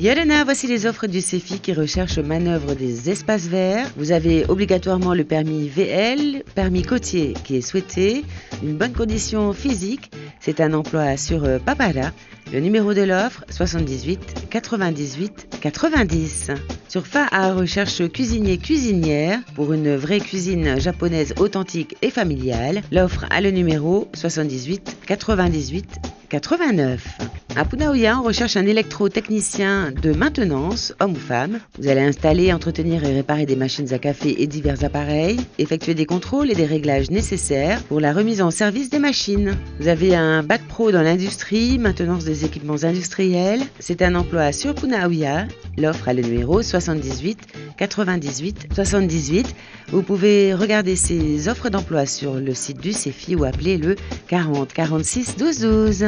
Yelena, voici les offres du CEFI qui recherche manœuvre des espaces verts. Vous avez obligatoirement le permis VL, permis côtier qui est souhaité, une bonne condition physique. C'est un emploi sur euh, Papara. Le numéro de l'offre 78 98 90. Sur FAA recherche cuisinier-cuisinière pour une vraie cuisine japonaise authentique et familiale. L'offre a le numéro 78 98 89. À Punaoya, on recherche un électrotechnicien de maintenance, homme ou femme. Vous allez installer, entretenir et réparer des machines à café et divers appareils, effectuer des contrôles et des réglages nécessaires pour la remise en service des machines. Vous avez un bac pro dans l'industrie, maintenance des équipements industriels. C'est un emploi sur Punaoya. L'offre a le numéro 78 98 78. Vous pouvez regarder ces offres d'emploi sur le site du CEFI ou appeler le 40 46 12 12.